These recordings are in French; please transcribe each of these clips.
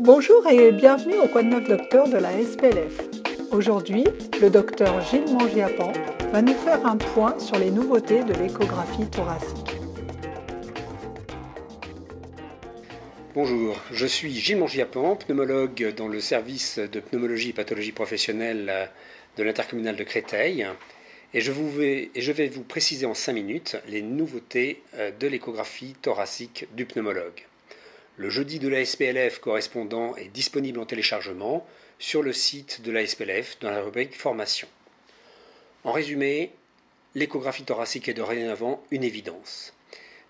Bonjour et bienvenue au Quoi de neuf docteur de la SPLF. Aujourd'hui, le docteur Gilles Mangiapan va nous faire un point sur les nouveautés de l'échographie thoracique. Bonjour, je suis Gilles Mangiapan, pneumologue dans le service de pneumologie et pathologie professionnelle de l'intercommunal de Créteil. Et je, vais, et je vais vous préciser en 5 minutes les nouveautés euh, de l'échographie thoracique du pneumologue. Le jeudi de la SPLF correspondant est disponible en téléchargement sur le site de la SPLF dans la rubrique Formation. En résumé, l'échographie thoracique est dorénavant une évidence.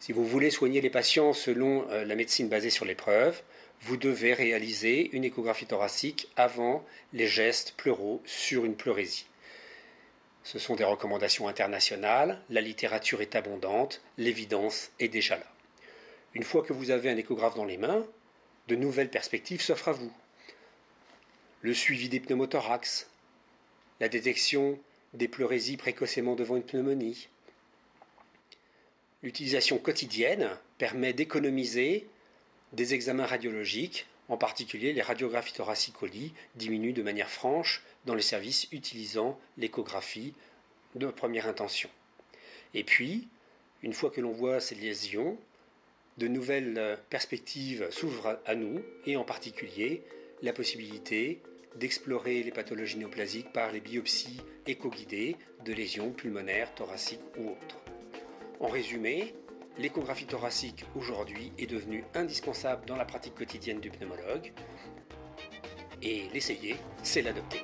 Si vous voulez soigner les patients selon euh, la médecine basée sur l'épreuve, vous devez réaliser une échographie thoracique avant les gestes pleuraux sur une pleurésie. Ce sont des recommandations internationales, la littérature est abondante, l'évidence est déjà là. Une fois que vous avez un échographe dans les mains, de nouvelles perspectives s'offrent à vous. Le suivi des pneumothorax, la détection des pleurésies précocement devant une pneumonie. L'utilisation quotidienne permet d'économiser des examens radiologiques, en particulier les radiographies lit diminuent de manière franche dans les services utilisant l'échographie de première intention. Et puis, une fois que l'on voit ces lésions, de nouvelles perspectives s'ouvrent à nous, et en particulier la possibilité d'explorer les pathologies néoplasiques par les biopsies éco-guidées de lésions pulmonaires, thoraciques ou autres. En résumé, l'échographie thoracique aujourd'hui est devenue indispensable dans la pratique quotidienne du pneumologue et l'essayer, c'est l'adopter.